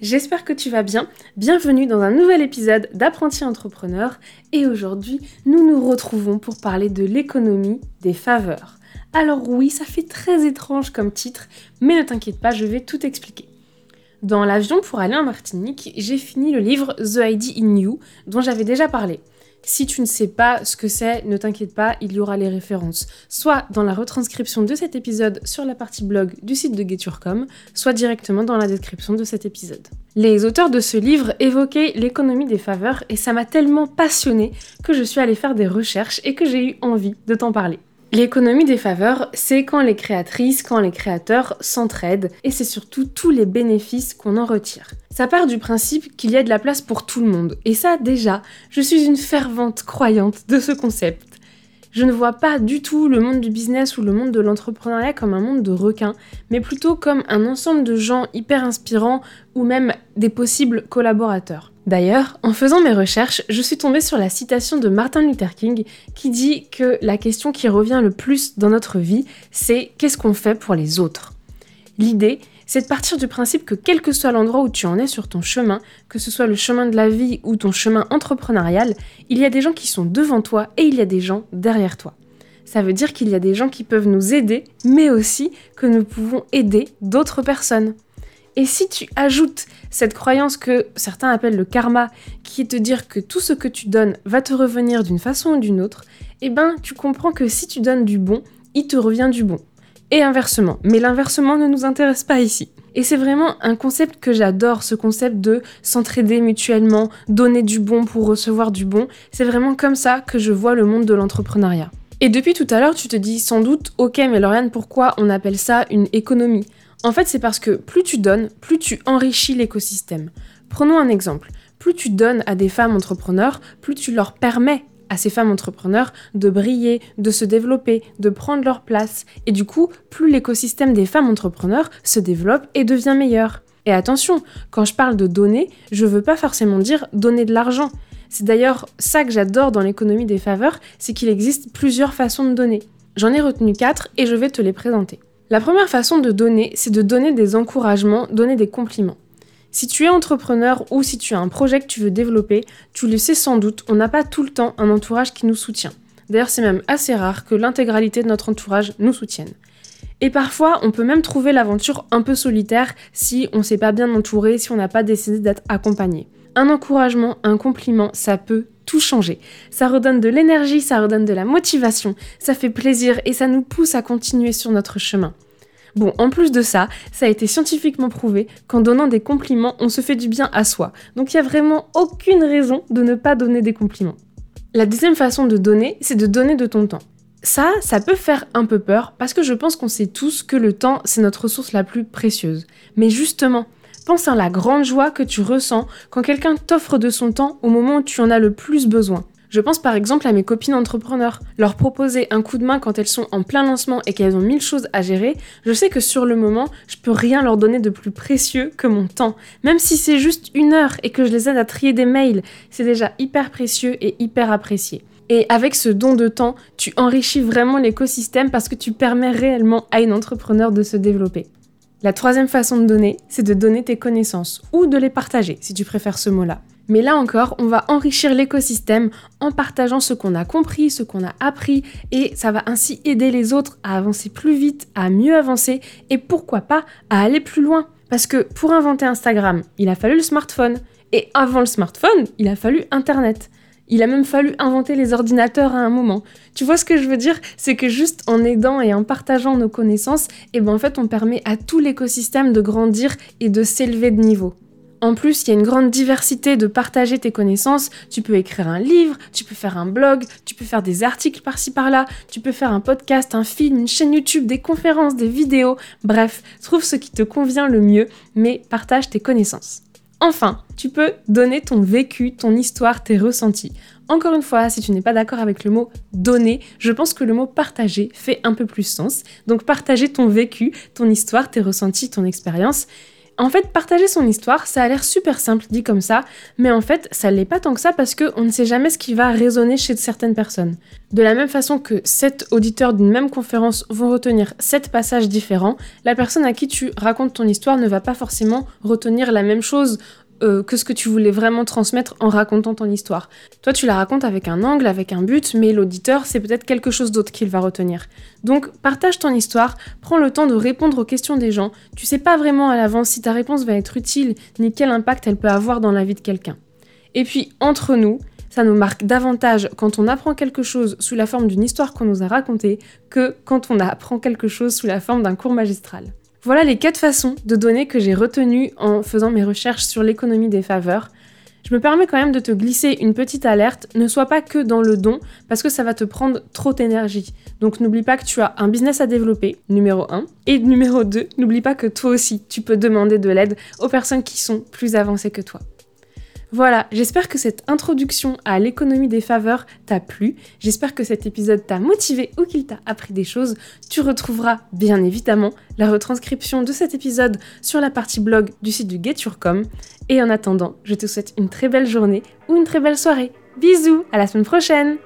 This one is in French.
J'espère que tu vas bien. Bienvenue dans un nouvel épisode d'Apprenti Entrepreneur. Et aujourd'hui, nous nous retrouvons pour parler de l'économie des faveurs. Alors oui, ça fait très étrange comme titre, mais ne t'inquiète pas, je vais tout expliquer. Dans l'avion pour aller en Martinique, j'ai fini le livre The ID in You, dont j'avais déjà parlé. Si tu ne sais pas ce que c'est, ne t'inquiète pas, il y aura les références, soit dans la retranscription de cet épisode sur la partie blog du site de Geturcom, soit directement dans la description de cet épisode. Les auteurs de ce livre évoquaient l'économie des faveurs et ça m'a tellement passionné que je suis allée faire des recherches et que j'ai eu envie de t'en parler. L'économie des faveurs, c'est quand les créatrices, quand les créateurs s'entraident, et c'est surtout tous les bénéfices qu'on en retire. Ça part du principe qu'il y a de la place pour tout le monde, et ça déjà, je suis une fervente croyante de ce concept. Je ne vois pas du tout le monde du business ou le monde de l'entrepreneuriat comme un monde de requins, mais plutôt comme un ensemble de gens hyper inspirants ou même des possibles collaborateurs. D'ailleurs, en faisant mes recherches, je suis tombée sur la citation de Martin Luther King qui dit que la question qui revient le plus dans notre vie, c'est qu'est-ce qu'on fait pour les autres? L'idée, c'est de partir du principe que quel que soit l'endroit où tu en es sur ton chemin, que ce soit le chemin de la vie ou ton chemin entrepreneurial, il y a des gens qui sont devant toi et il y a des gens derrière toi. Ça veut dire qu'il y a des gens qui peuvent nous aider, mais aussi que nous pouvons aider d'autres personnes. Et si tu ajoutes cette croyance que certains appellent le karma, qui est de dire que tout ce que tu donnes va te revenir d'une façon ou d'une autre, eh ben tu comprends que si tu donnes du bon, il te revient du bon. Et inversement. Mais l'inversement ne nous intéresse pas ici. Et c'est vraiment un concept que j'adore, ce concept de s'entraider mutuellement, donner du bon pour recevoir du bon. C'est vraiment comme ça que je vois le monde de l'entrepreneuriat. Et depuis tout à l'heure, tu te dis sans doute, ok, mais Lauriane, pourquoi on appelle ça une économie? En fait, c'est parce que plus tu donnes, plus tu enrichis l'écosystème. Prenons un exemple. Plus tu donnes à des femmes entrepreneurs, plus tu leur permets à ces femmes entrepreneurs de briller, de se développer, de prendre leur place. Et du coup, plus l'écosystème des femmes entrepreneurs se développe et devient meilleur. Et attention, quand je parle de donner, je veux pas forcément dire donner de l'argent. C'est d'ailleurs ça que j'adore dans l'économie des faveurs, c'est qu'il existe plusieurs façons de donner. J'en ai retenu quatre et je vais te les présenter. La première façon de donner, c'est de donner des encouragements, donner des compliments. Si tu es entrepreneur ou si tu as un projet que tu veux développer, tu le sais sans doute, on n'a pas tout le temps un entourage qui nous soutient. D'ailleurs, c'est même assez rare que l'intégralité de notre entourage nous soutienne. Et parfois, on peut même trouver l'aventure un peu solitaire si on ne s'est pas bien entouré, si on n'a pas décidé d'être accompagné. Un encouragement, un compliment, ça peut tout changer. Ça redonne de l'énergie, ça redonne de la motivation, ça fait plaisir et ça nous pousse à continuer sur notre chemin. Bon, en plus de ça, ça a été scientifiquement prouvé qu'en donnant des compliments, on se fait du bien à soi. Donc il n'y a vraiment aucune raison de ne pas donner des compliments. La deuxième façon de donner, c'est de donner de ton temps. Ça, ça peut faire un peu peur parce que je pense qu'on sait tous que le temps, c'est notre ressource la plus précieuse. Mais justement, Pense à la grande joie que tu ressens quand quelqu'un t'offre de son temps au moment où tu en as le plus besoin. Je pense par exemple à mes copines entrepreneurs. Leur proposer un coup de main quand elles sont en plein lancement et qu'elles ont mille choses à gérer, je sais que sur le moment, je peux rien leur donner de plus précieux que mon temps. Même si c'est juste une heure et que je les aide à trier des mails, c'est déjà hyper précieux et hyper apprécié. Et avec ce don de temps, tu enrichis vraiment l'écosystème parce que tu permets réellement à une entrepreneur de se développer. La troisième façon de donner, c'est de donner tes connaissances ou de les partager, si tu préfères ce mot-là. Mais là encore, on va enrichir l'écosystème en partageant ce qu'on a compris, ce qu'on a appris, et ça va ainsi aider les autres à avancer plus vite, à mieux avancer, et pourquoi pas à aller plus loin. Parce que pour inventer Instagram, il a fallu le smartphone, et avant le smartphone, il a fallu Internet. Il a même fallu inventer les ordinateurs à un moment. Tu vois ce que je veux dire? C'est que juste en aidant et en partageant nos connaissances, eh ben en fait on permet à tout l'écosystème de grandir et de s'élever de niveau. En plus, il y a une grande diversité de partager tes connaissances. Tu peux écrire un livre, tu peux faire un blog, tu peux faire des articles par-ci par-là, tu peux faire un podcast, un film, une chaîne YouTube, des conférences, des vidéos. Bref, trouve ce qui te convient le mieux, mais partage tes connaissances. Enfin, tu peux donner ton vécu, ton histoire, tes ressentis. Encore une fois, si tu n'es pas d'accord avec le mot donner, je pense que le mot partager fait un peu plus sens. Donc partager ton vécu, ton histoire, tes ressentis, ton expérience. En fait, partager son histoire, ça a l'air super simple dit comme ça, mais en fait, ça l'est pas tant que ça parce qu'on ne sait jamais ce qui va résonner chez certaines personnes. De la même façon que sept auditeurs d'une même conférence vont retenir sept passages différents, la personne à qui tu racontes ton histoire ne va pas forcément retenir la même chose euh, que ce que tu voulais vraiment transmettre en racontant ton histoire. Toi, tu la racontes avec un angle, avec un but, mais l'auditeur, c'est peut-être quelque chose d'autre qu'il va retenir. Donc, partage ton histoire, prends le temps de répondre aux questions des gens. Tu sais pas vraiment à l'avance si ta réponse va être utile, ni quel impact elle peut avoir dans la vie de quelqu'un. Et puis, entre nous, ça nous marque davantage quand on apprend quelque chose sous la forme d'une histoire qu'on nous a racontée que quand on apprend quelque chose sous la forme d'un cours magistral. Voilà les quatre façons de données que j'ai retenues en faisant mes recherches sur l'économie des faveurs. Je me permets quand même de te glisser une petite alerte, ne sois pas que dans le don, parce que ça va te prendre trop d'énergie. Donc n'oublie pas que tu as un business à développer, numéro 1. Et numéro 2, n'oublie pas que toi aussi, tu peux demander de l'aide aux personnes qui sont plus avancées que toi. Voilà, j'espère que cette introduction à l'économie des faveurs t'a plu. J'espère que cet épisode t'a motivé ou qu'il t'a appris des choses. Tu retrouveras bien évidemment la retranscription de cet épisode sur la partie blog du site du Geturcom. Et en attendant, je te souhaite une très belle journée ou une très belle soirée. Bisous, à la semaine prochaine